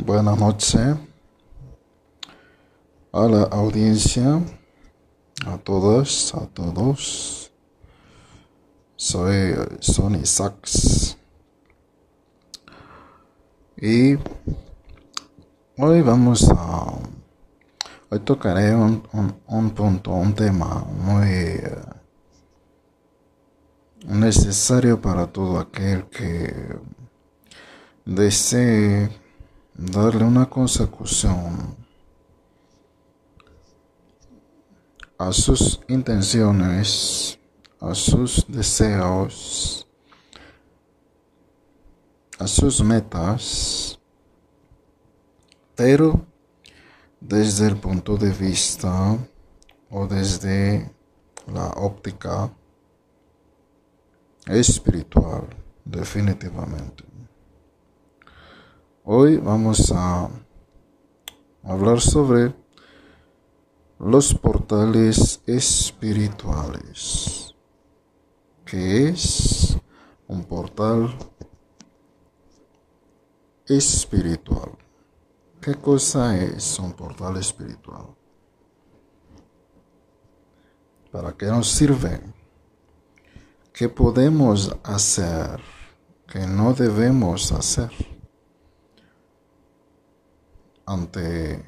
Buenas noches a la audiencia, a todas, a todos. Soy Sony Sax. Y hoy vamos a... Hoy tocaré un, un, punto, un tema muy eh, necesario para todo aquel que desee darle una consecución a sus intenciones, a sus deseos, a sus metas, pero desde el punto de vista o desde la óptica espiritual, definitivamente. Hoy vamos a hablar sobre los portales espirituales. ¿Qué es un portal espiritual? ¿Qué cosa es un portal espiritual? ¿Para qué nos sirve? ¿Qué podemos hacer? ¿Qué no debemos hacer? Ante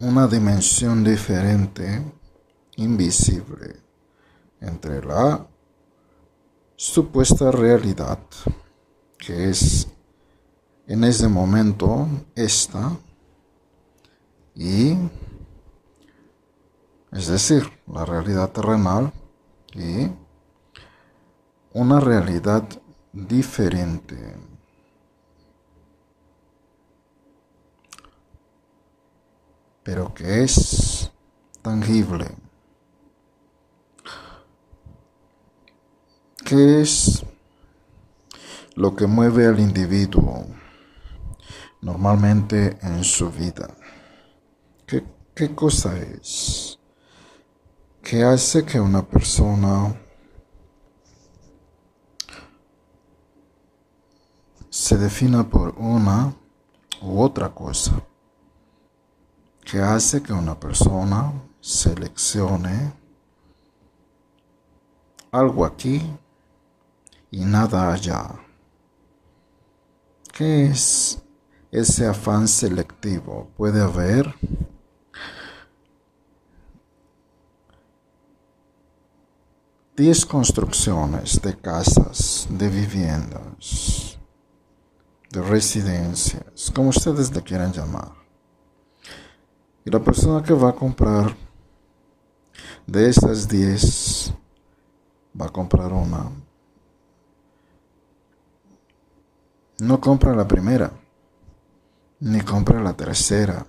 una dimensión diferente, invisible, entre la supuesta realidad, que es en ese momento esta, y es decir, la realidad terrenal y una realidad diferente. Pero que es tangible, ¿Qué es lo que mueve al individuo normalmente en su vida? ¿Qué, qué cosa es? ¿Qué hace que una persona se defina por una u otra cosa? Que hace que una persona seleccione algo aquí y nada allá. ¿Qué es ese afán selectivo? Puede haber diez construcciones de casas, de viviendas, de residencias, como ustedes le quieran llamar. Y la persona que va a comprar de esas 10 va a comprar una. No compra la primera, ni compra la tercera.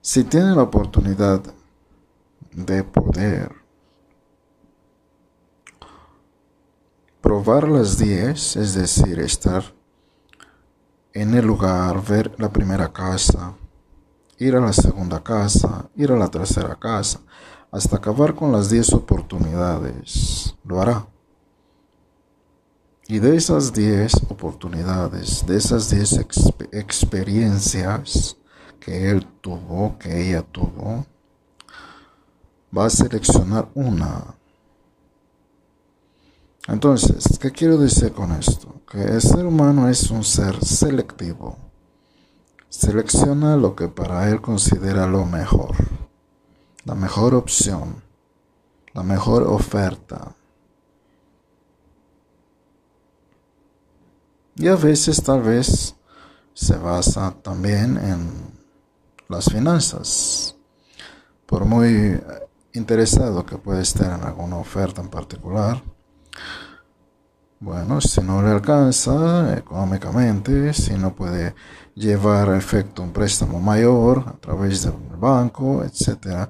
Si tiene la oportunidad de poder probar las 10, es decir, estar en el lugar, ver la primera casa, ir a la segunda casa, ir a la tercera casa, hasta acabar con las 10 oportunidades. Lo hará. Y de esas 10 oportunidades, de esas 10 experiencias que él tuvo, que ella tuvo, va a seleccionar una entonces, ¿qué quiero decir con esto? Que el ser humano es un ser selectivo. Selecciona lo que para él considera lo mejor, la mejor opción, la mejor oferta. Y a veces tal vez se basa también en las finanzas. Por muy interesado que puede estar en alguna oferta en particular, bueno, si no le alcanza económicamente, si no puede llevar a efecto un préstamo mayor a través del banco, etc.,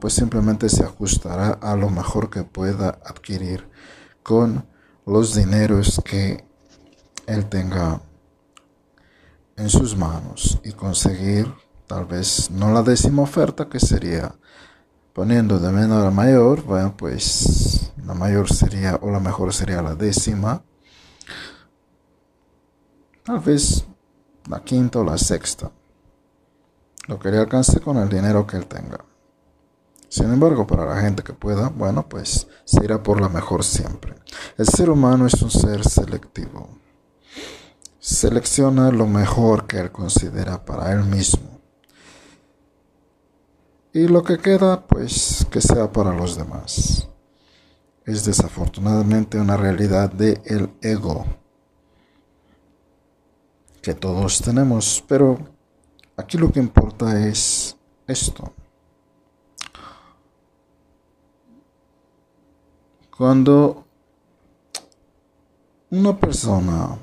pues simplemente se ajustará a lo mejor que pueda adquirir con los dineros que él tenga en sus manos y conseguir tal vez no la décima oferta que sería poniendo de menor a mayor, bueno, pues la mayor sería o la mejor sería la décima tal vez la quinta o la sexta. Lo que le alcance con el dinero que él tenga. Sin embargo, para la gente que pueda, bueno, pues se irá por la mejor siempre. El ser humano es un ser selectivo. Selecciona lo mejor que él considera para él mismo. Y lo que queda, pues, que sea para los demás. Es desafortunadamente una realidad del el ego que todos tenemos, pero aquí lo que importa es esto. Cuando una persona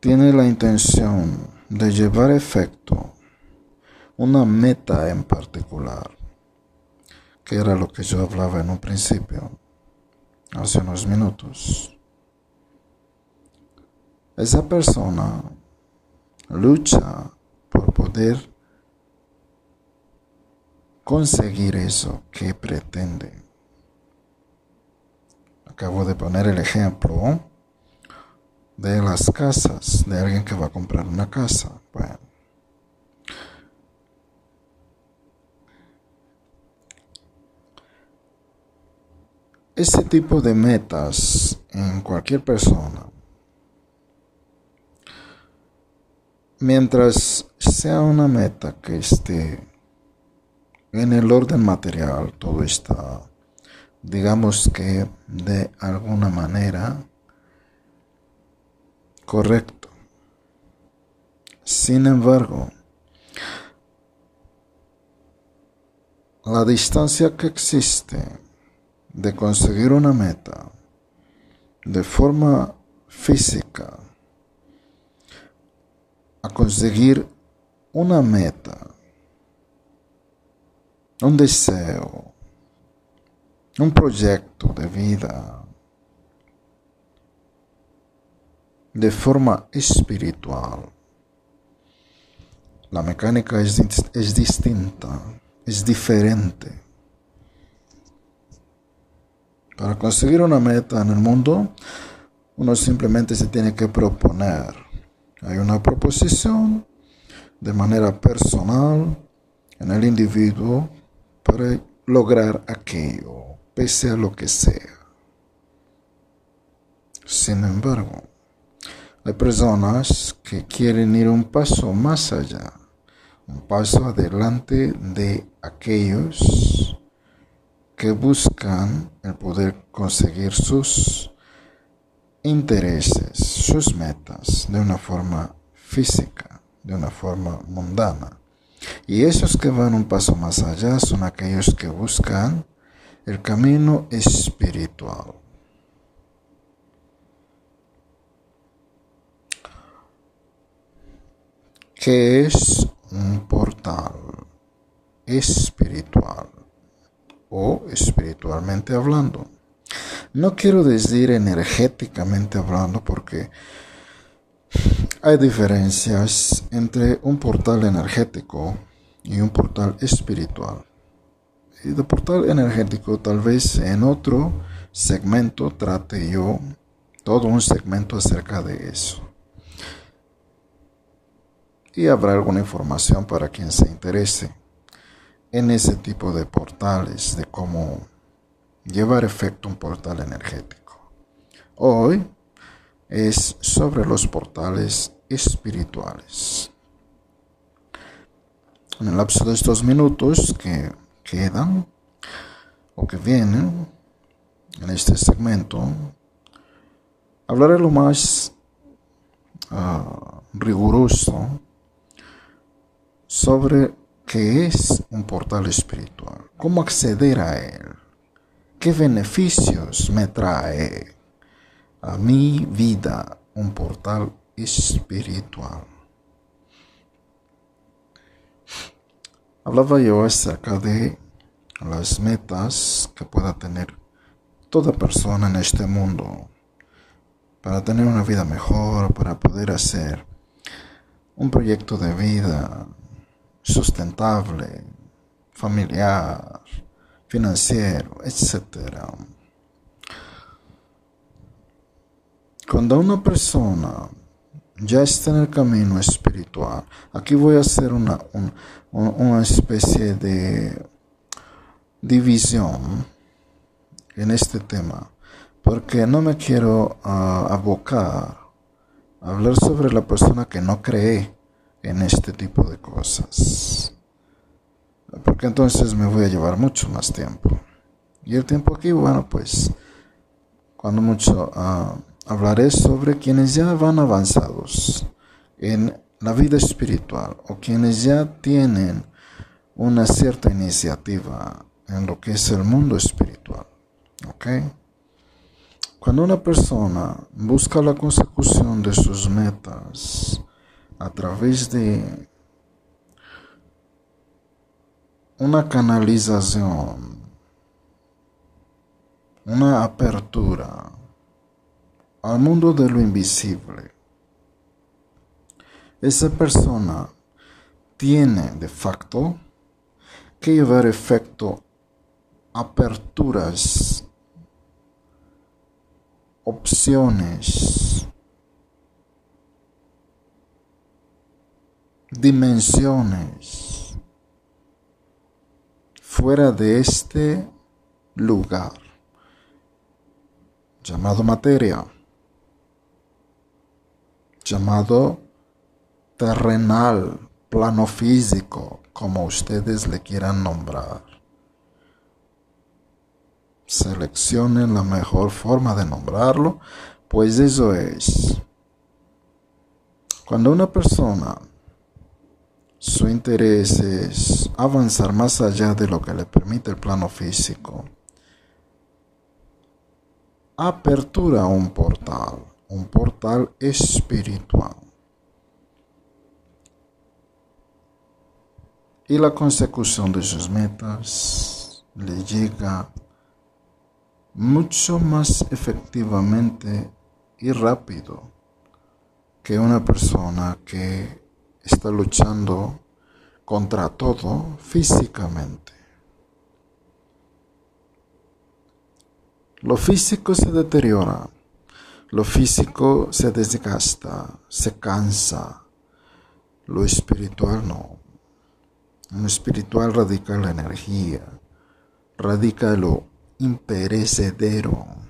tiene la intención de llevar efecto una meta en particular, que era lo que yo hablaba en un principio, hace unos minutos, esa persona lucha por poder conseguir eso que pretende. Acabo de poner el ejemplo de las casas, de alguien que va a comprar una casa. Bueno. Ese tipo de metas en cualquier persona, mientras sea una meta que esté en el orden material todo está, digamos que de alguna manera, correcto. Sin embargo, la distancia que existe de conseguir una meta de forma física a conseguir una meta un deseo, un proyecto de vida de forma espiritual. La mecánica es, es distinta, es diferente. Para conseguir una meta en el mundo, uno simplemente se tiene que proponer. Hay una proposición de manera personal en el individuo para lograr aquello, pese a lo que sea. Sin embargo, hay personas que quieren ir un paso más allá, un paso adelante de aquellos que buscan el poder conseguir sus intereses, sus metas de una forma física, de una forma mundana. Y esos que van un paso más allá son aquellos que buscan el camino espiritual. ¿Qué es un portal espiritual o espiritualmente hablando? No quiero decir energéticamente hablando porque hay diferencias entre un portal energético y un portal espiritual. Y de portal energético tal vez en otro segmento trate yo todo un segmento acerca de eso. Y habrá alguna información para quien se interese en ese tipo de portales, de cómo llevar efecto un portal energético. Hoy es sobre los portales espirituales. En el lapso de estos minutos que quedan o que vienen en este segmento, hablaré lo más ah, riguroso sobre qué es un portal espiritual, cómo acceder a él, qué beneficios me trae a mi vida un portal espiritual. Hablaba yo acerca de las metas que pueda tener toda persona en este mundo para tener una vida mejor, para poder hacer un proyecto de vida sustentable, familiar, financiero, etc. Cuando una persona ya está en el camino espiritual, aquí voy a hacer una, una especie de división en este tema, porque no me quiero ah, abocar a hablar sobre la persona que no cree en este tipo de cosas, porque entonces me voy a llevar mucho más tiempo. Y el tiempo aquí, bueno, pues, cuando mucho ah, hablaré sobre quienes ya van avanzados en la vida espiritual o quienes ya tienen una cierta iniciativa en lo que es el mundo espiritual. ¿Ok? Cuando una persona busca la consecución de sus metas a través de una canalización, una apertura al mundo de lo invisible, esa persona tiene de facto que llevar efecto aperturas, opciones, dimensiones fuera de este lugar llamado materia, llamado terrenal, plano físico, como ustedes le quieran nombrar seleccionen la mejor forma de nombrarlo, pues eso es. Cuando una persona su interés es avanzar más allá de lo que le permite el plano físico, apertura un portal, un portal espiritual. Y la consecución de sus metas le llega mucho más efectivamente y rápido que una persona que está luchando contra todo físicamente. Lo físico se deteriora, lo físico se desgasta, se cansa, lo espiritual no. En lo espiritual radica la energía, radica lo imperecedero.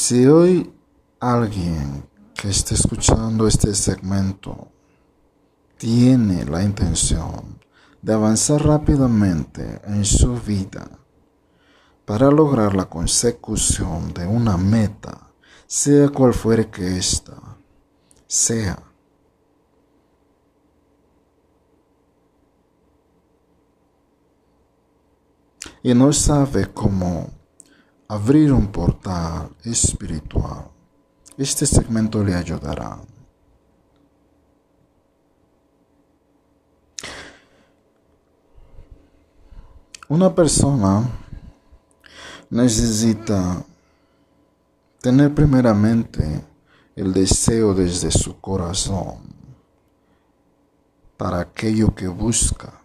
Si hoy alguien que esté escuchando este segmento tiene la intención de avanzar rápidamente en su vida para lograr la consecución de una meta, sea cual fuere que ésta sea, y no sabe cómo abrir un portal espiritual, este segmento le ayudará. Una persona necesita tener primeramente el deseo desde su corazón para aquello que busca,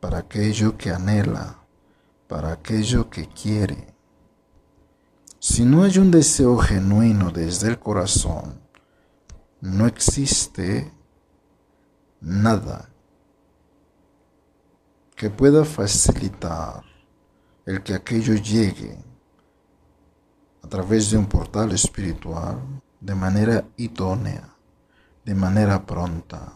para aquello que anhela para aquello que quiere. Si no hay un deseo genuino desde el corazón, no existe nada que pueda facilitar el que aquello llegue a través de un portal espiritual de manera idónea, de manera pronta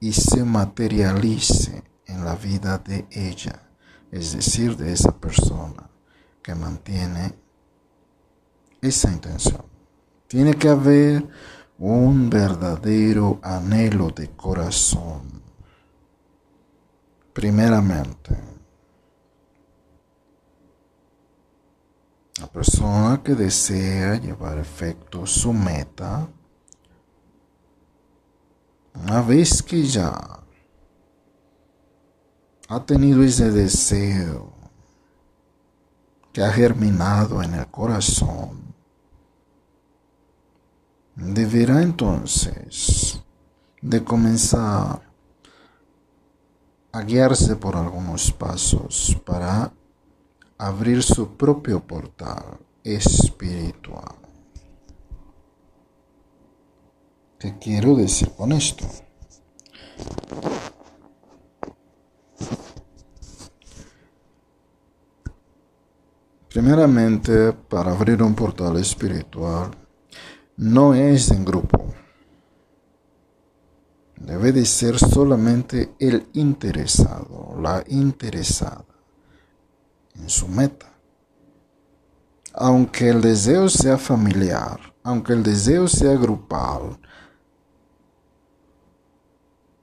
y se materialice en la vida de ella es decir, de esa persona que mantiene esa intención. Tiene que haber un verdadero anhelo de corazón. Primeramente, la persona que desea llevar efecto su meta, una vez que ya ha tenido ese deseo que ha germinado en el corazón, deberá entonces de comenzar a guiarse por algunos pasos para abrir su propio portal espiritual. ¿Qué quiero decir con esto? Primeramente, para abrir un portal espiritual, no es en grupo. Debe de ser solamente el interesado, la interesada en su meta. Aunque el deseo sea familiar, aunque el deseo sea grupal,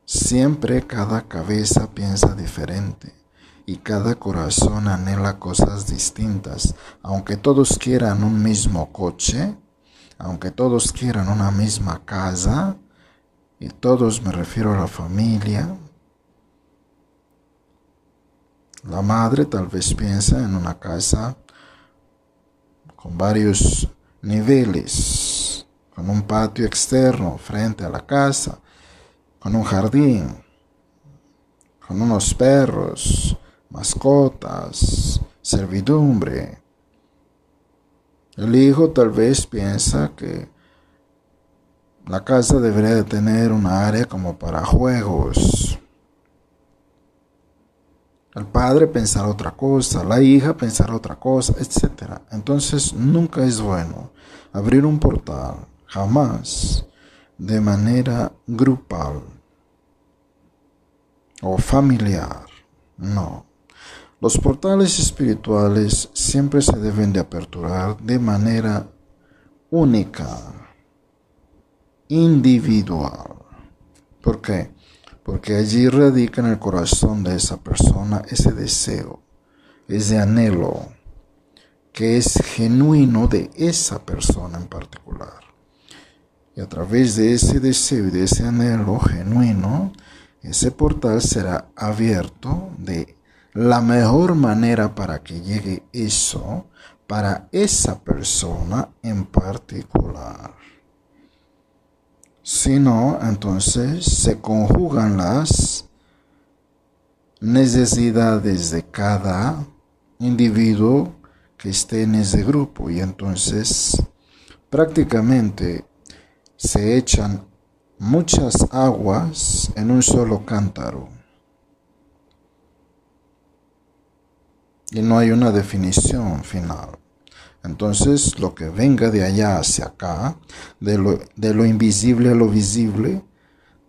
siempre cada cabeza piensa diferente y cada corazón anhela cosas distintas. Aunque todos quieran un mismo coche, aunque todos quieran una misma casa, y todos me refiero a la familia, la madre tal vez piensa en una casa con varios niveles, con un patio externo frente a la casa, con un jardín, con unos perros, mascotas, servidumbre. El hijo tal vez piensa que la casa debería de tener una área como para juegos. El padre pensar otra cosa, la hija pensar otra cosa, etc. Entonces nunca es bueno abrir un portal, jamás, de manera grupal o familiar. No. Los portales espirituales siempre se deben de aperturar de manera única, individual. ¿Por qué? Porque allí radica en el corazón de esa persona ese deseo, ese anhelo que es genuino de esa persona en particular. Y a través de ese deseo y de ese anhelo genuino, ese portal será abierto de la mejor manera para que llegue eso para esa persona en particular. Si no, entonces se conjugan las necesidades de cada individuo que esté en ese grupo y entonces prácticamente se echan muchas aguas en un solo cántaro. Y no hay una definición final. Entonces, lo que venga de allá hacia acá, de lo, de lo invisible a lo visible,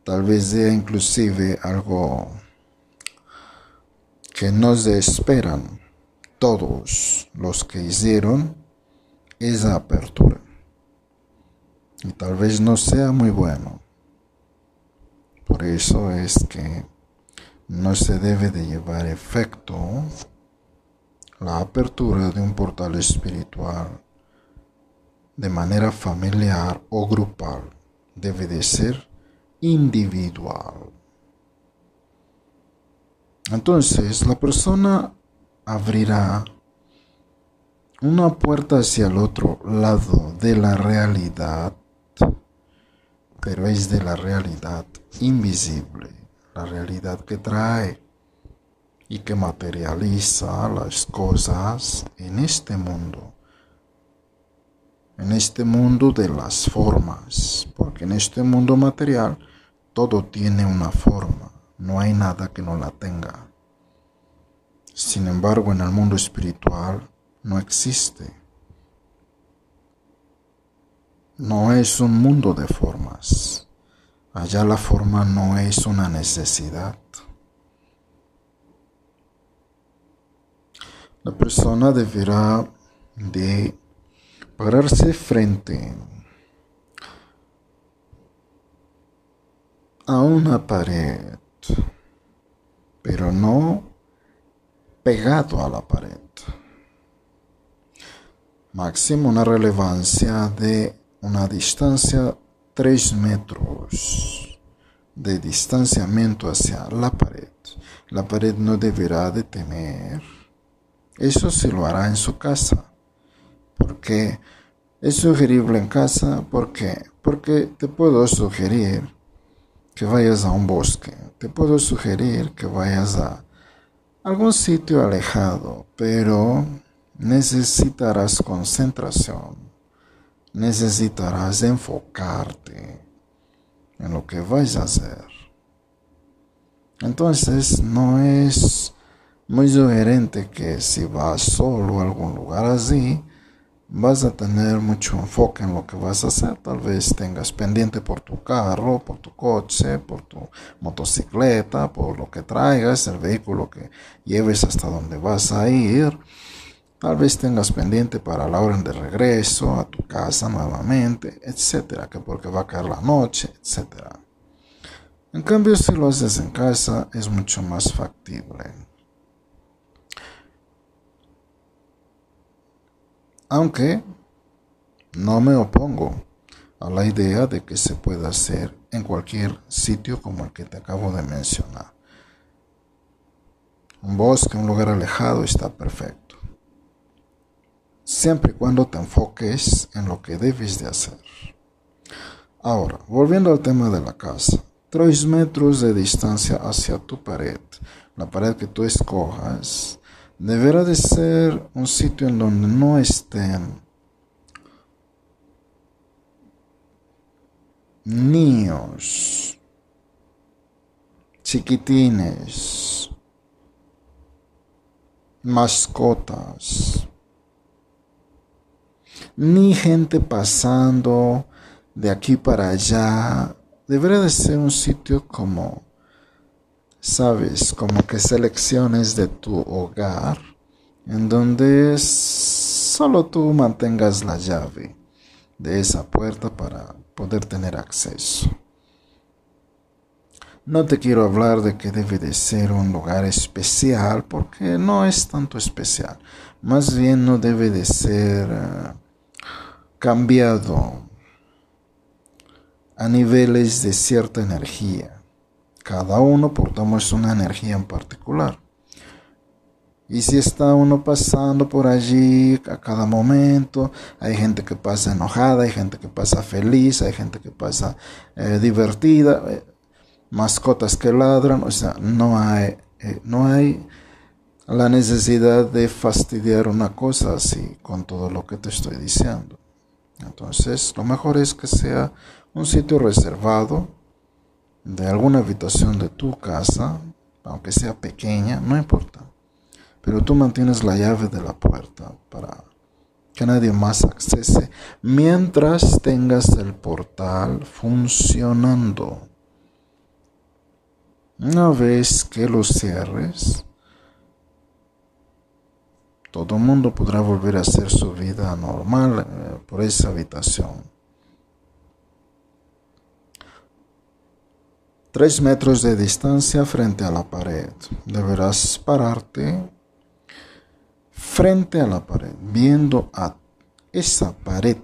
tal vez sea inclusive algo que nos esperan todos los que hicieron esa apertura. Y tal vez no sea muy bueno. Por eso es que no se debe de llevar efecto la apertura de un portal espiritual de manera familiar o grupal debe de ser individual. Entonces la persona abrirá una puerta hacia el otro lado de la realidad, pero es de la realidad invisible, la realidad que trae y que materializa las cosas en este mundo, en este mundo de las formas, porque en este mundo material todo tiene una forma, no hay nada que no la tenga. Sin embargo, en el mundo espiritual no existe. No es un mundo de formas. Allá la forma no es una necesidad. La persona deberá de pararse frente a una pared, pero no pegado a la pared. Máximo una relevancia de una distancia 3 metros de distanciamiento hacia la pared. La pared no deberá de tener eso se lo hará en su casa. Porque es sugerible en casa, ¿por qué? Porque te puedo sugerir que vayas a un bosque, te puedo sugerir que vayas a algún sitio alejado, pero necesitarás concentración, necesitarás enfocarte en lo que vais a hacer. Entonces no es muy sugerente que si vas solo a algún lugar así, vas a tener mucho enfoque en lo que vas a hacer. Tal vez tengas pendiente por tu carro, por tu coche, por tu motocicleta, por lo que traigas, el vehículo que lleves hasta donde vas a ir. Tal vez tengas pendiente para la hora de regreso a tu casa nuevamente, etcétera, que porque va a caer la noche, etcétera. En cambio, si lo haces en casa, es mucho más factible. Aunque no me opongo a la idea de que se pueda hacer en cualquier sitio como el que te acabo de mencionar. Un bosque, un lugar alejado está perfecto. Siempre y cuando te enfoques en lo que debes de hacer. Ahora, volviendo al tema de la casa. 3 metros de distancia hacia tu pared, la pared que tú escojas, deberá de ser un sitio en donde no estén niños, chiquitines, mascotas, ni gente pasando de aquí para allá. Debería de ser un sitio como, sabes, como que selecciones de tu hogar, en donde solo tú mantengas la llave de esa puerta para poder tener acceso. No te quiero hablar de que debe de ser un lugar especial, porque no es tanto especial. Más bien no debe de ser eh, cambiado a niveles de cierta energía. Cada uno portamos una energía en particular. Y si está uno pasando por allí a cada momento, hay gente que pasa enojada, hay gente que pasa feliz, hay gente que pasa eh, divertida, eh, mascotas que ladran, o sea, no hay, eh, no hay la necesidad de fastidiar una cosa así con todo lo que te estoy diciendo. Entonces, lo mejor es que sea un sitio reservado de alguna habitación de tu casa, aunque sea pequeña, no importa. Pero tú mantienes la llave de la puerta para que nadie más accese mientras tengas el portal funcionando. Una vez que lo cierres, todo el mundo podrá volver a hacer su vida normal eh, por esa habitación. Tres metros de distancia frente a la pared. Deberás pararte frente a la pared, viendo a esa pared.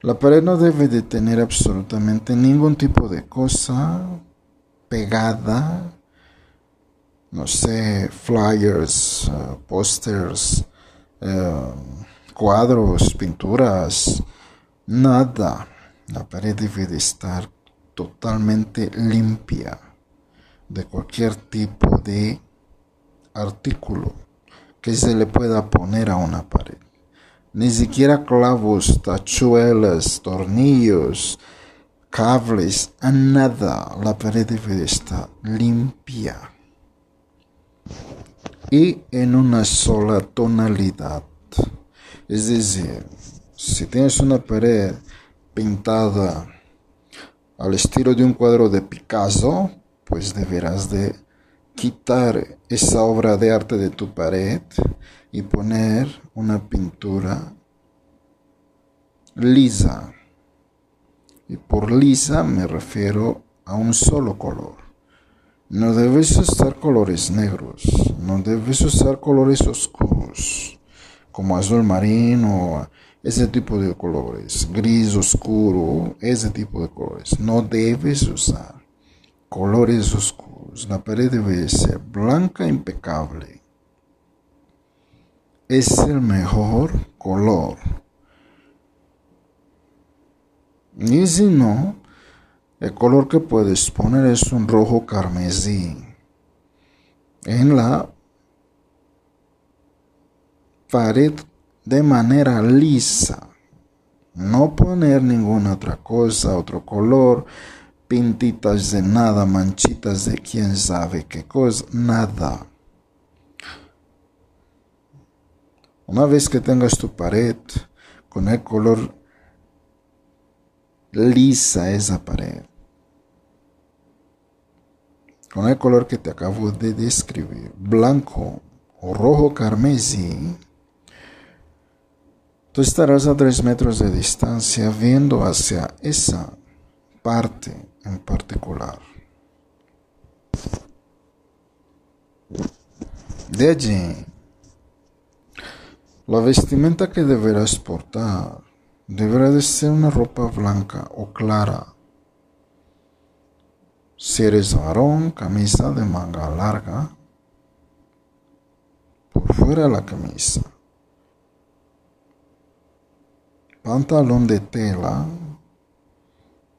La pared no debe de tener absolutamente ningún tipo de cosa pegada, no sé, flyers, uh, pósters, uh, cuadros, pinturas, nada. La pared debe de estar totalmente limpia de cualquier tipo de artículo que se le pueda poner a una pared. Ni siquiera clavos, tachuelas, tornillos, cables, nada. La pared debe estar limpia. Y en una sola tonalidad. Es decir, si tienes una pared pintada al estilo de un cuadro de Picasso, pues deberás de quitar esa obra de arte de tu pared y poner una pintura lisa. Y por lisa me refiero a un solo color. No debes usar colores negros, no debes usar colores oscuros, como azul marino ese tipo de colores, gris oscuro, ese tipo de colores. No debes usar colores oscuros. La pared debe ser blanca impecable. Es el mejor color. Y si no, el color que puedes poner es un rojo carmesí. En la pared de manera lisa. No poner ninguna otra cosa, otro color, pintitas de nada, manchitas de quién sabe qué cosa, nada. Una vez que tengas tu pared con el color lisa esa pared, con el color que te acabo de describir, blanco o rojo carmesí, tú estarás a tres metros de distancia viendo hacia esa parte en particular. De allí, la vestimenta que deberás portar deberá de ser una ropa blanca o clara si eres varón, camisa de manga larga, por fuera la camisa. Pantalón de tela,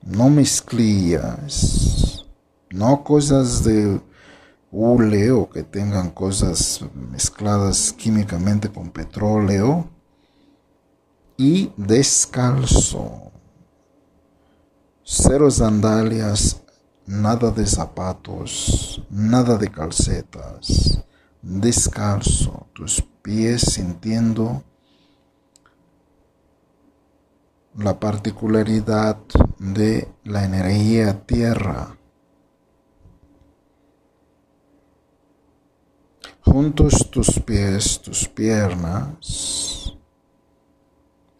no mezclillas, no cosas de hule o que tengan cosas mezcladas químicamente con petróleo y descalzo. Cero sandalias nada de zapatos, nada de calcetas, descalzo, tus pies sintiendo la particularidad de la energía tierra. Juntos tus pies, tus piernas,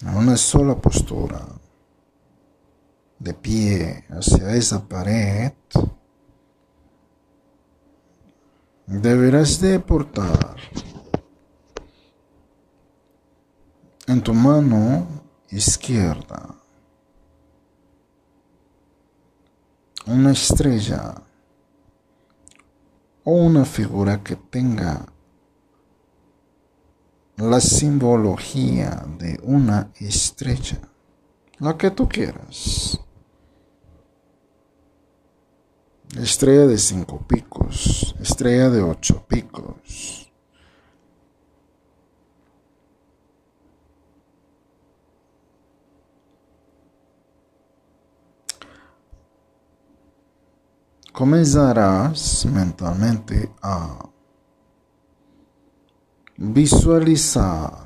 en una sola postura de pie hacia esa pared, deberás de portar en tu mano izquierda una estrella o una figura que tenga la simbología de una estrella, la que tú quieras. Estrella de cinco picos, estrella de ocho picos. Comenzarás mentalmente a visualizar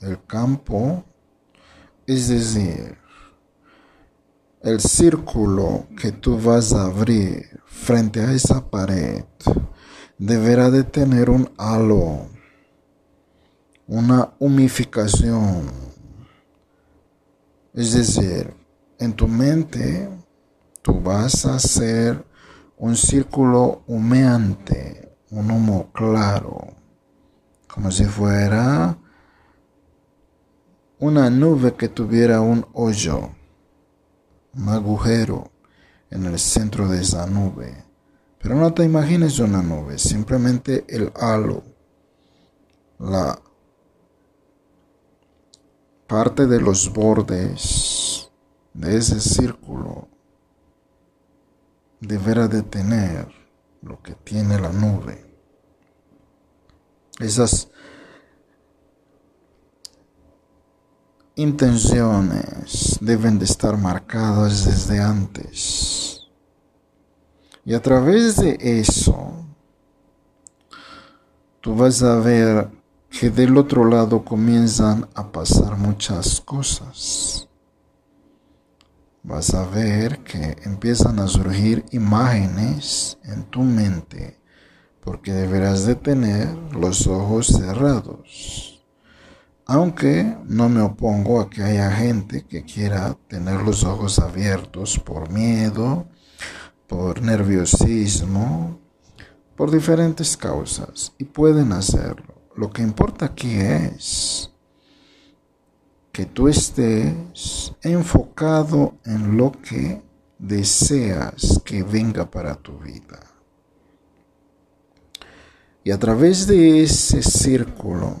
el campo, es decir, el círculo que tú vas a abrir frente a esa pared deberá de tener un halo, una humificación. Es decir, en tu mente tú vas a hacer un círculo humeante, un humo claro, como si fuera una nube que tuviera un hoyo un agujero en el centro de esa nube. Pero no te imagines una nube, simplemente el halo, la parte de los bordes de ese círculo deberá de tener lo que tiene la nube. Esas intenciones deben de estar marcadas desde antes. Y a través de eso, tú vas a ver que del otro lado comienzan a pasar muchas cosas. Vas a ver que empiezan a surgir imágenes en tu mente porque deberás de tener los ojos cerrados. Aunque no me opongo a que haya gente que quiera tener los ojos abiertos por miedo, por nerviosismo, por diferentes causas y pueden hacerlo. Lo que importa aquí es que tú estés enfocado en lo que deseas que venga para tu vida. Y a través de ese círculo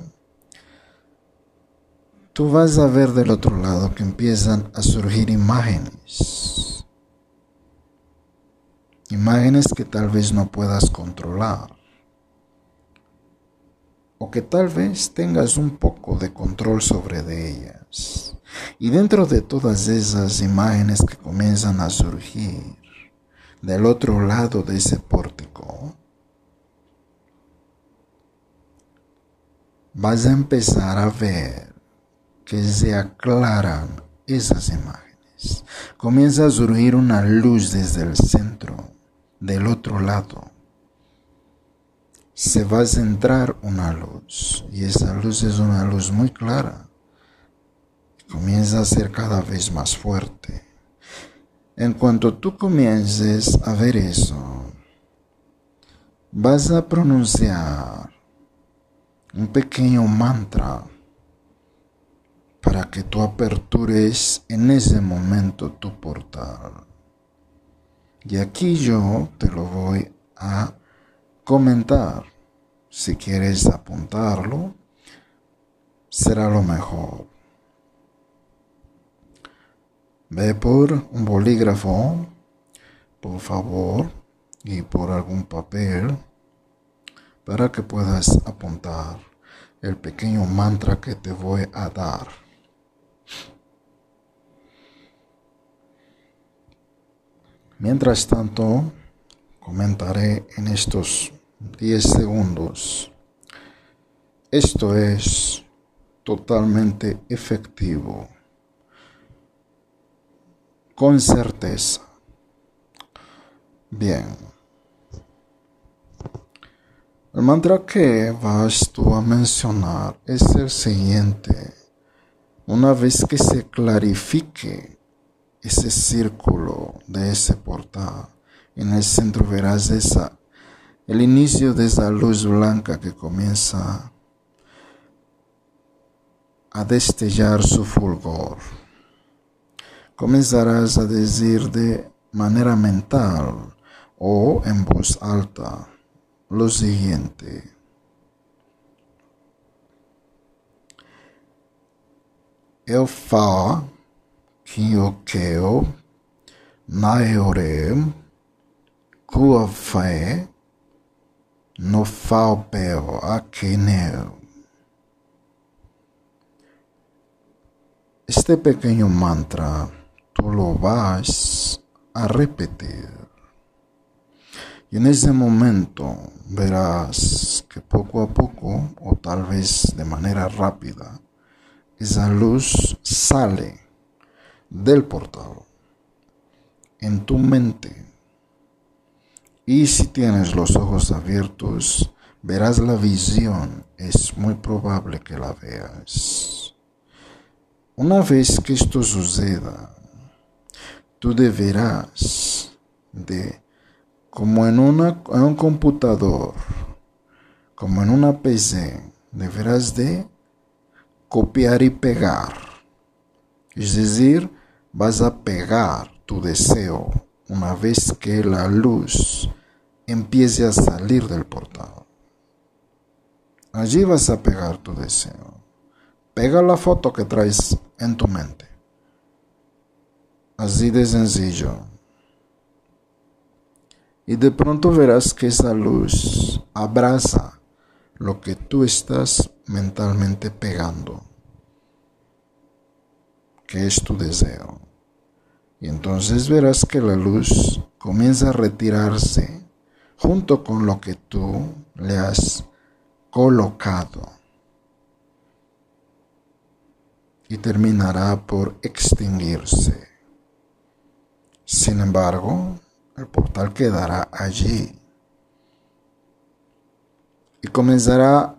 tú vas a ver del otro lado que empiezan a surgir imágenes. Imágenes que tal vez no puedas controlar. o que tal vez tengas un poco de control sobre de ellas. Y dentro de todas esas imágenes que comienzan a surgir del otro lado de ese pórtico, vas a empezar a ver que se aclaran esas imágenes. Comienza a surgir una luz desde el centro, del otro lado. Se va a centrar una luz y esa luz es una luz muy clara. Comienza a ser cada vez más fuerte. En cuanto tú comiences a ver eso, vas a pronunciar un pequeño mantra para que tú apertures en ese momento tu portal. Y aquí yo te lo voy a comentar. Si quieres apuntarlo, será lo mejor. Ve por un bolígrafo, por favor, y por algún papel para que puedas apuntar el pequeño mantra que te voy a dar. Mientras tanto, comentaré en estos 10 segundos. Esto es totalmente efectivo, con certeza. Bien. El mantra que vas tú a mencionar es el siguiente. Una vez que se clarifique ese círculo de ese portal. En el centro verás esa, el inicio de esa luz blanca que comienza a destellar su fulgor. Comenzarás a decir de manera mental o en voz alta lo siguiente. Eu fa Kyokeo, Naeore, Kuafae, no Faupeo, Akeneo. Este pequeño mantra tú lo vas a repetir. Y en ese momento verás que poco a poco, o tal vez de manera rápida, esa luz sale del portal en tu mente. Y si tienes los ojos abiertos, verás la visión. Es muy probable que la veas. Una vez que esto suceda, tú deberás de, como en, en un computador, como en una PC, deberás de copiar y pegar. Es decir, vas a pegar tu deseo una vez que la luz empiece a salir del portal. Allí vas a pegar tu deseo. Pega la foto que traes en tu mente. Así de sencillo. Y de pronto verás que esa luz abraza lo que tú estás mentalmente pegando, que es tu deseo. Y entonces verás que la luz comienza a retirarse junto con lo que tú le has colocado. Y terminará por extinguirse. Sin embargo, el portal quedará allí. Y comenzará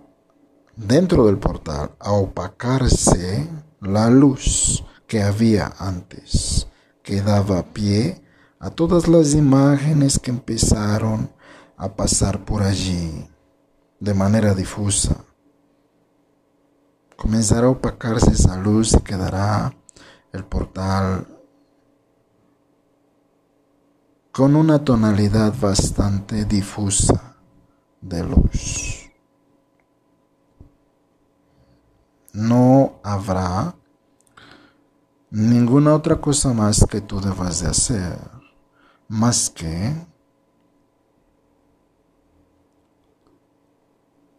dentro del portal a opacarse la luz que había antes que daba pie a todas las imágenes que empezaron a pasar por allí de manera difusa. Comenzará a opacarse esa luz y quedará el portal con una tonalidad bastante difusa de luz. No habrá ninguna otra cosa más que tú debas de hacer, más que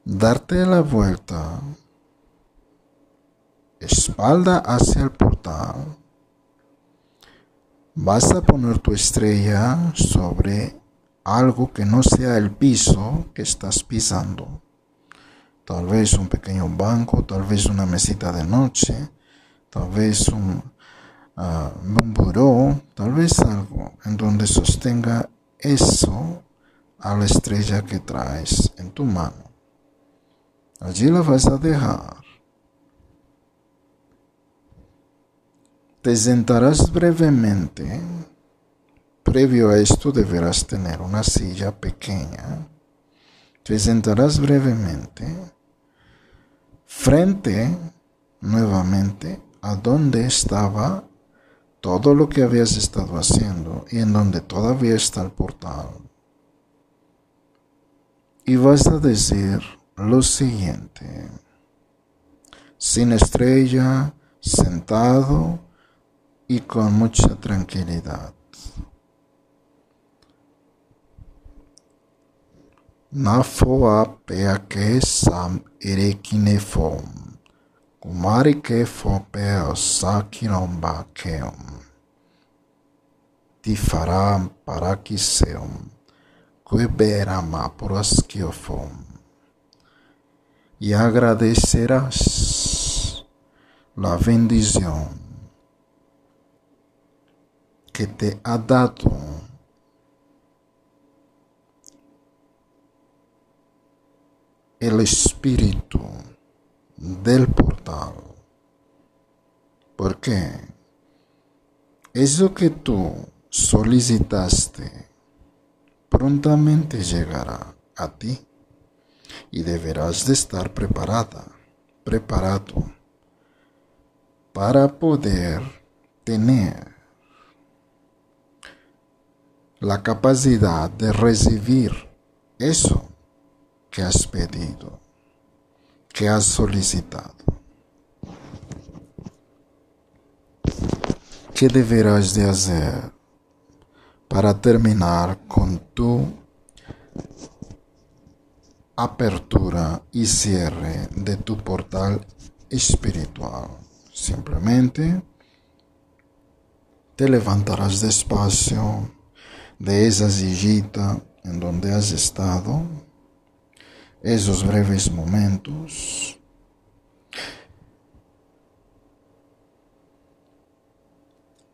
darte la vuelta, espalda hacia el portal, vas a poner tu estrella sobre algo que no sea el piso que estás pisando. Tal vez un pequeño banco, tal vez una mesita de noche, tal vez un, uh, buró, tal vez algo en donde sostenga eso a la estrella que traes en tu mano. Allí la vas a dejar. Te sentarás brevemente. Previo a esto deberás tener una silla pequeña. Te sentarás brevemente frente nuevamente a donde estaba todo lo que habías estado haciendo y en donde todavía está el portal. Y vas a decir lo siguiente, sin estrella, sentado y con mucha tranquilidad. Nafoa peake sam irekine fom. Kumarike fopeo sakinomba keum. Tifaram parakiseum. Queberama proskiofom. e agradecerás la bendición que te ha dado el espíritu del portal. Porque eso que tú solicitaste prontamente llegará a ti y deberás de estar preparada, preparado para poder tener la capacidad de recibir eso que has pedido, que has solicitado. ¿Qué deberás de hacer para terminar con tu apertura y cierre de tu portal espiritual. Simplemente te levantarás despacio de esa sillita en donde has estado, esos breves momentos.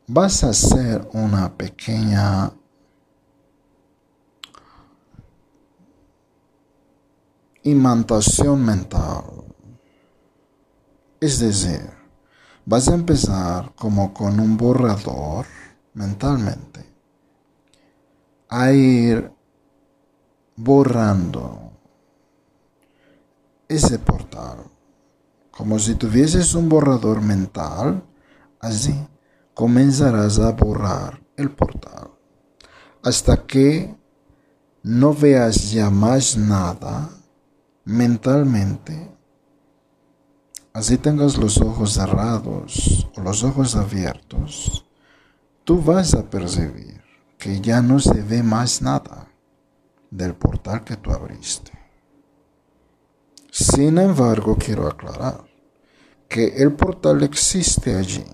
Vas a hacer una pequeña imantación mental. Es decir, vas a empezar como con un borrador mentalmente a ir borrando ese portal. Como si tuvieses un borrador mental, así comenzarás a borrar el portal. Hasta que no veas ya más nada mentalmente, así tengas los ojos cerrados o los ojos abiertos, tú vas a percibir que ya no se ve más nada del portal que tú abriste. Sin embargo, quiero aclarar que el portal existe allí.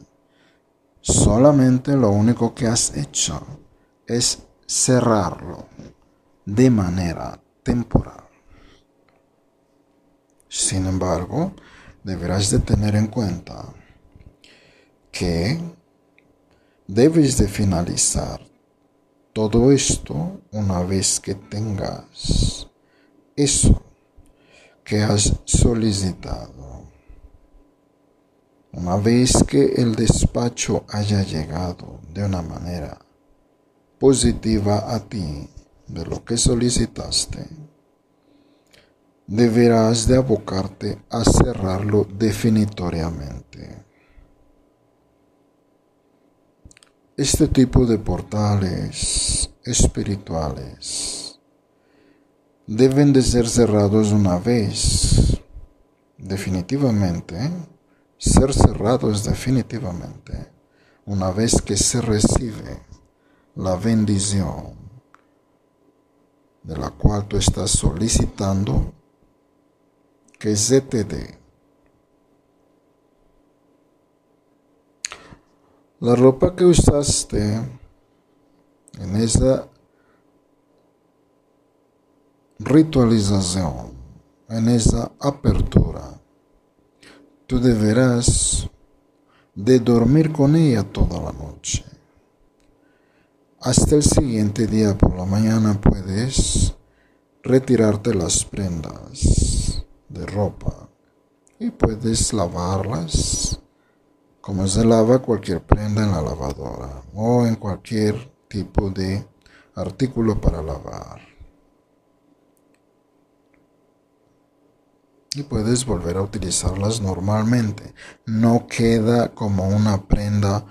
Solamente lo único que has hecho es cerrarlo de manera temporal. Sin embargo, deberás de tener en cuenta que debes de finalizar todo esto una vez que tengas eso que has solicitado. Una vez que el despacho haya llegado de una manera positiva a ti de lo que solicitaste, deberás de abocarte a cerrarlo definitoriamente. Este tipo de portales espirituales deben de ser cerrados una vez, definitivamente, ser cerrados definitivamente, una vez que se recibe la bendición de la cual tú estás solicitando que se te dé. La ropa que usaste en esa ritualización, en esa apertura, tú deberás de dormir con ella toda la noche. Hasta el siguiente día por la mañana puedes retirarte las prendas de ropa y puedes lavarlas como se lava cualquier prenda en la lavadora o en cualquier tipo de artículo para lavar. Y puedes volver a utilizarlas normalmente. No queda como una prenda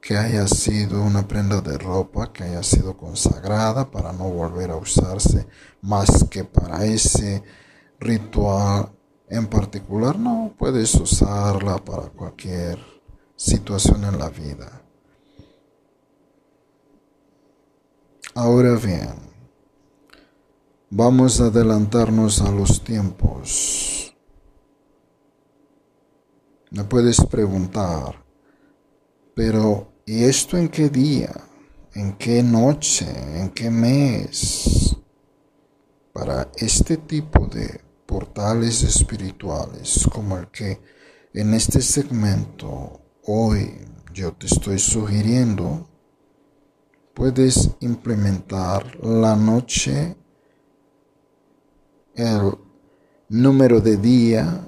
que haya sido una prenda de ropa que haya sido consagrada para no volver a usarse más que para ese ritual en particular. No, puedes usarla para cualquier situación en la vida. Ahora bien, vamos a adelantarnos a los tiempos. Me puedes preguntar, pero ¿y esto en qué día? ¿En qué noche? ¿En qué mes? Para este tipo de portales espirituales como el que en este segmento hoy yo te estoy sugiriendo, puedes implementar la noche, el número de día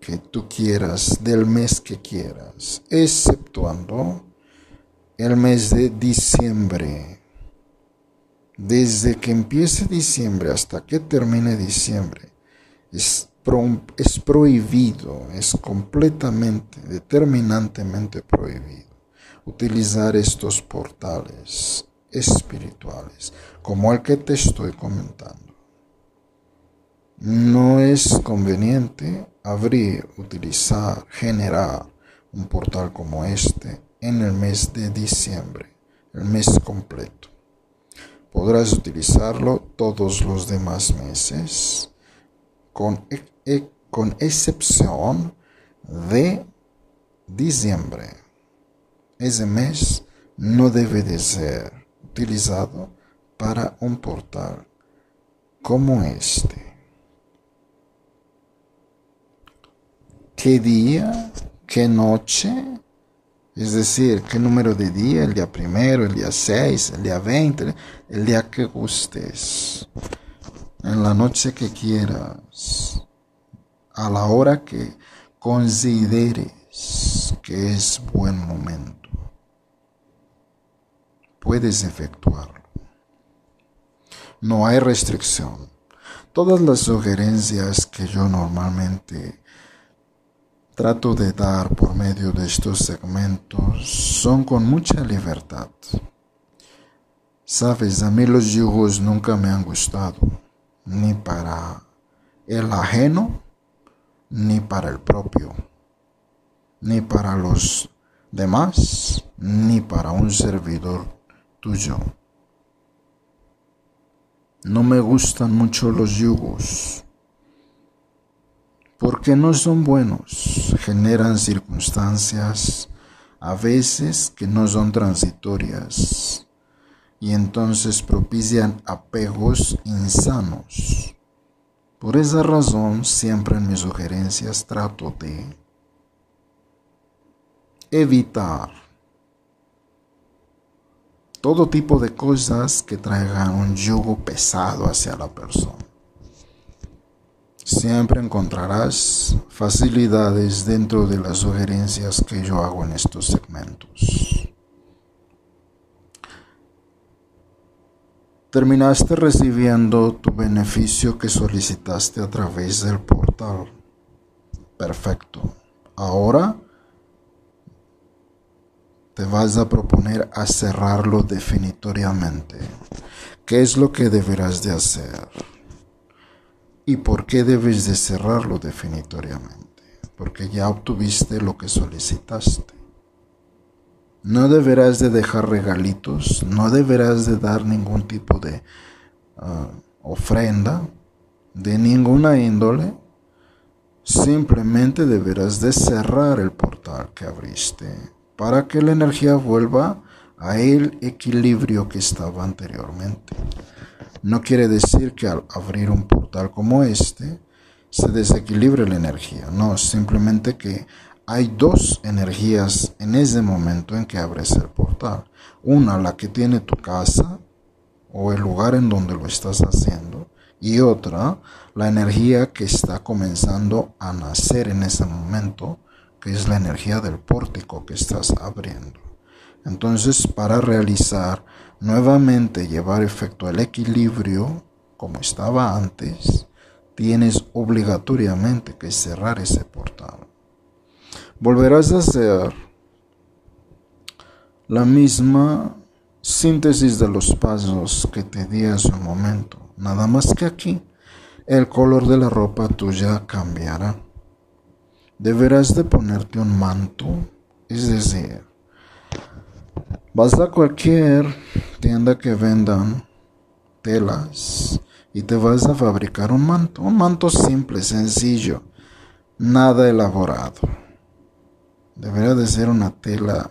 que tú quieras, del mes que quieras, exceptuando el mes de diciembre. Desde que empiece diciembre hasta que termine diciembre, es es prohibido, es completamente, determinantemente prohibido utilizar estos portales espirituales como el que te estoy comentando. No es conveniente abrir, utilizar, generar un portal como este en el mes de diciembre, el mes completo. Podrás utilizarlo todos los demás meses con con excepción de diciembre. Ese mes no debe de ser utilizado para un portal como este. ¿Qué día? ¿Qué noche? Es decir, qué número de día, el día primero, el día 6, el día 20, el día que gustes, en la noche que quieras a la hora que consideres que es buen momento. Puedes efectuarlo. No hay restricción. Todas las sugerencias que yo normalmente trato de dar por medio de estos segmentos son con mucha libertad. Sabes, a mí los yugos nunca me han gustado, ni para el ajeno, ni para el propio, ni para los demás, ni para un servidor tuyo. No me gustan mucho los yugos, porque no son buenos, generan circunstancias a veces que no son transitorias y entonces propician apegos insanos por esa razón, siempre en mis sugerencias trato de evitar todo tipo de cosas que traigan un yugo pesado hacia la persona. Siempre encontrarás facilidades dentro de las sugerencias que yo hago en estos segmentos. Terminaste recibiendo tu beneficio que solicitaste a través del portal. Perfecto. Ahora te vas a proponer a cerrarlo definitoriamente. ¿Qué es lo que deberás de hacer? ¿Y por qué debes de cerrarlo definitoriamente? Porque ya obtuviste lo que solicitaste. No deberás de dejar regalitos, no deberás de dar ningún tipo de ah, ofrenda de ninguna índole Simplemente deberás de cerrar el portal que abriste para que la energía vuelva a el equilibrio que estaba anteriormente. No quiere decir que al abrir un portal como este se desequilibre la energía, no, simplemente que hay dos energías en ese momento en que abres el portal. Una, la que tiene tu casa o el lugar en donde lo estás haciendo, y otra, la energía que está comenzando a nacer en ese momento, que es la energía del pórtico que estás abriendo. Entonces, para realizar nuevamente llevar efecto el equilibrio como estaba antes, tienes obligatoriamente que cerrar ese portal. Volverás a hacer la misma síntesis de los pasos que te di hace un momento Nada más que aquí, el color de la ropa tuya cambiará. Deberás de ponerte un manto, es decir, vas a cualquier tienda que vendan telas y te vas a fabricar un manto, un manto simple, sencillo, nada elaborado. Deberá de ser una tela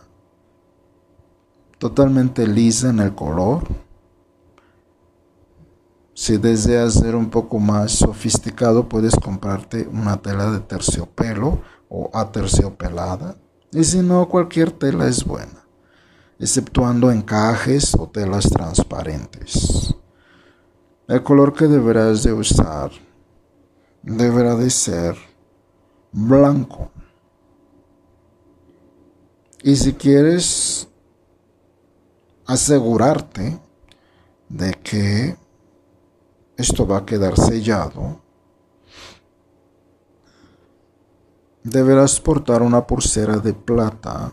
totalmente lisa en el color si deseas ser un poco más sofisticado, puedes comprarte una tela de terciopelo o aterciopelada. Y si no, cualquier tela es buena, exceptuando encajes o telas transparentes. El color que deberás de usar deberá de ser blanco. Y si quieres asegurarte de que esto va a quedar sellado. Deberás portar una pulsera de plata,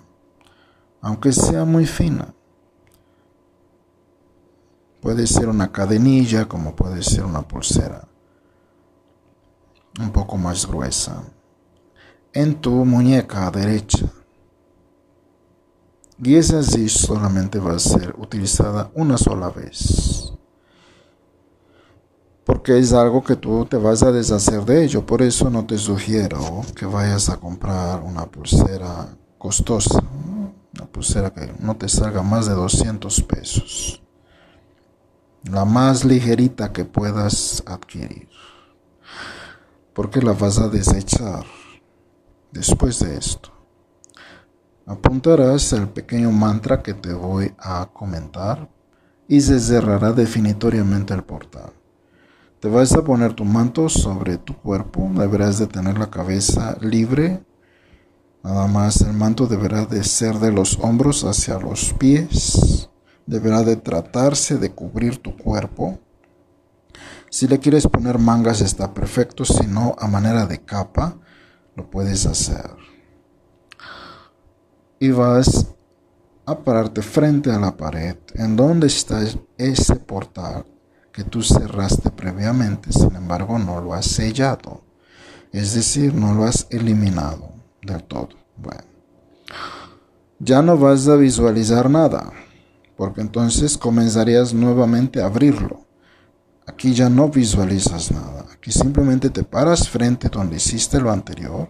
aunque sea muy fina. Puede ser una cadenilla, como puede ser una pulsera un poco más gruesa, en tu muñeca derecha. Y esa así solamente va a ser utilizada una sola vez porque es algo que tú te vas a deshacer de ello. Por eso no te sugiero que vayas a comprar una pulsera costosa, una pulsera que no te salga más de 200 pesos. La más ligerita que puedas adquirir. Porque la vas a desechar después de esto. Apuntarás el pequeño mantra que te voy a comentar y se cerrará definitoriamente el portal. Te vas a poner tu manto sobre tu cuerpo, deberás de tener la cabeza libre. Nada más el manto deberá de ser de los hombros hacia los pies. Deberá de tratarse de cubrir tu cuerpo. Si le quieres poner mangas está perfecto, si no a manera de capa lo puedes hacer. Y vas a pararte frente a la pared en donde está ese portal que tú cerraste previamente, sin embargo no lo has sellado, es decir, no lo has eliminado del todo. Bueno, ya no vas a visualizar nada, porque entonces comenzarías nuevamente a abrirlo. Aquí ya no visualizas nada, aquí simplemente te paras frente donde hiciste lo anterior.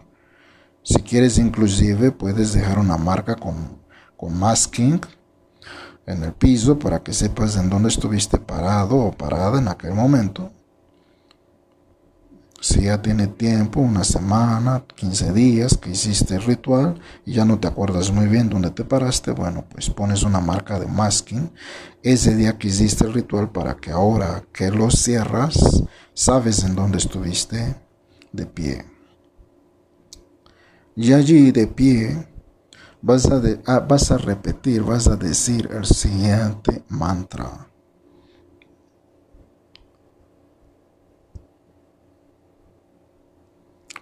Si quieres inclusive puedes dejar una marca con, con masking en el piso para que sepas en dónde estuviste parado o parada en aquel momento. Si ya tiene tiempo, una semana, 15 días que hiciste el ritual y ya no te acuerdas muy bien dónde te paraste, bueno, pues pones una marca de masking ese día que hiciste el ritual para que ahora que lo cierras, sabes en dónde estuviste de pie. Y allí de pie vas a, ah, vas a repetir, vas a decir el siguiente mantra.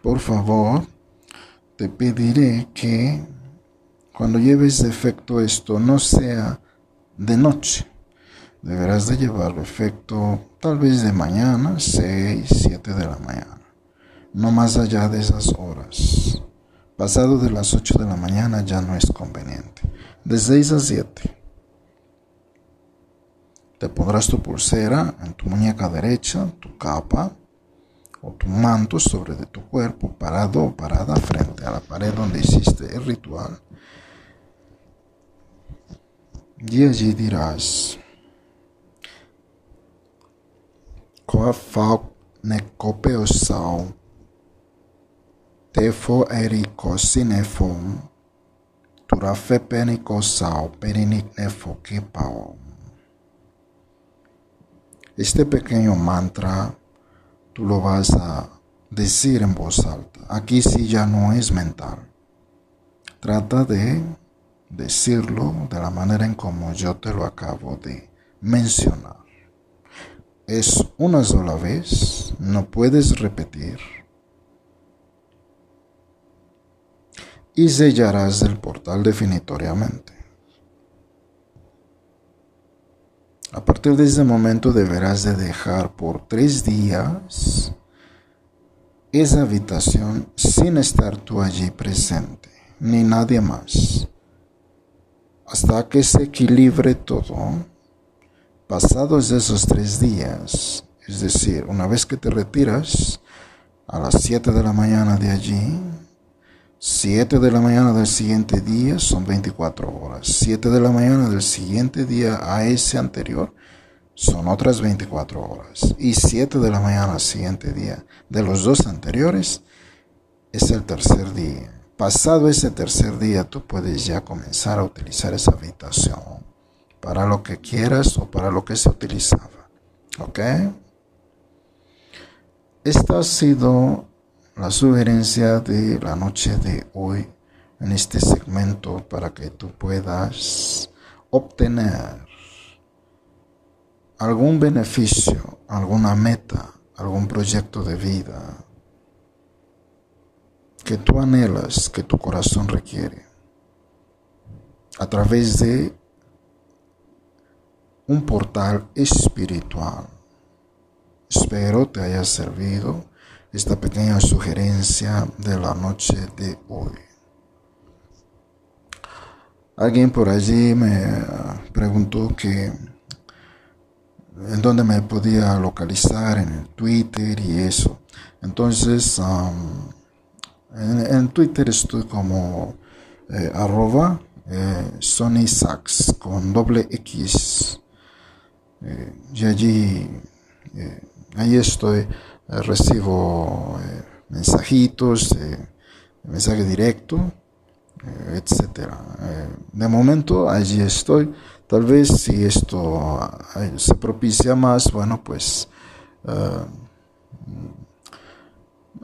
Por favor, te pediré que cuando lleves efecto esto no sea de noche. Deberás de llevarlo efecto tal vez de mañana, 6, 7 de la mañana. No más allá de esas horas. Pasado de las 8 de la mañana ya no es conveniente. De 6 a 7. Te pondrás tu pulsera en tu muñeca derecha, tu capa, o tu manto sobre de tu cuerpo, parado o parada frente a la pared donde hiciste el ritual. Y allí dirás, Coafau necopeosau, tefo erico sinefum, turafe penicosau perinic nefo kipao. Este pequeño mantra tú lo vas a decir en voz alta. Aquí sí ya no es mental. Trata de decirlo de la manera en como yo te lo acabo de mencionar. Es una sola vez, no puedes repetir. Y sellarás el portal definitoriamente. A partir de ese momento deberás de dejar por tres días esa habitación sin estar tú allí presente, ni nadie más. Hasta que se equilibre todo, pasados esos tres días, es decir, una vez que te retiras, a las 7 de la mañana de allí, 7 de la mañana del siguiente día son 24 horas. 7 de la mañana del siguiente día a ese anterior son otras 24 horas. Y 7 de la mañana al siguiente día de los dos anteriores es el tercer día. Pasado ese tercer día tú puedes ya comenzar a utilizar esa habitación para lo que quieras o para lo que se utilizaba. ¿Ok? Esta ha sido la sugerencia de la noche de hoy en este segmento para que tú puedas obtener algún beneficio, alguna meta, algún proyecto de vida que tú anhelas, que tu corazón requiere, a través de un portal espiritual. Espero te haya servido esta pequeña sugerencia de la noche de hoy. Alguien por allí me ah, preguntó que en dónde me podía localizar en el Twitter y eso. Entonces, en, Twitter estoy como eh, arroba eh, Sony con doble X. Eh, y allí, ahí estoy eh, recibo eh, mensajitos, eh, mensaje directo, etcétera. de momento allí estoy. Tal vez si esto se propicia más, bueno, pues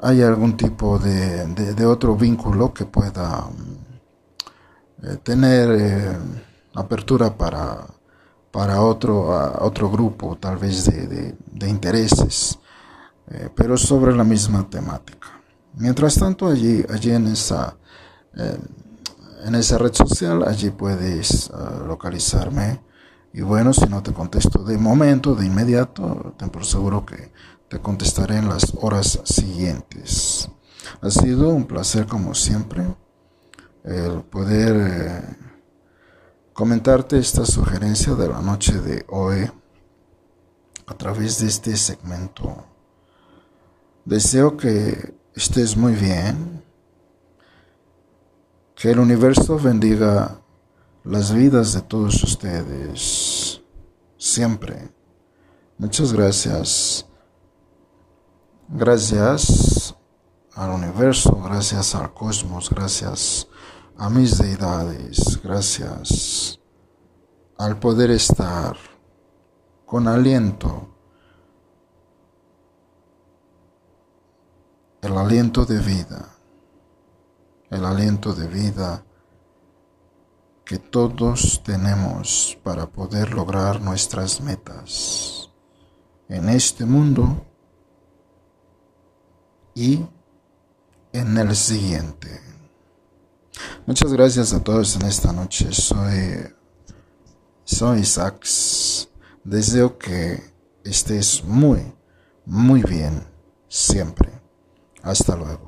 hay algún tipo de, otro vínculo que pueda tener apertura para, para otro, otro grupo, tal vez de intereses. Eh, pero sobre la misma temática. Mientras tanto, allí, allí en, esa, eh, en esa red social, allí puedes ah, localizarme. Y bueno, si no te contesto de momento, de inmediato, ten por seguro que te contestaré en las horas siguientes. Ha sido un placer como siempre el poder eh, comentarte esta sugerencia de la noche de hoy a través de este segmento Deseo que estés muy bien, que el universo bendiga las vidas de todos ustedes siempre. Muchas gracias. Gracias al universo, gracias al cosmos, gracias a mis deidades, gracias al poder estar con aliento el aliento de vida, el aliento de vida que todos tenemos para poder lograr nuestras metas en este mundo y en el siguiente. Muchas gracias a todos en esta noche. Soy, soy Sax. Deseo que estés muy, muy bien siempre. Hasta luego.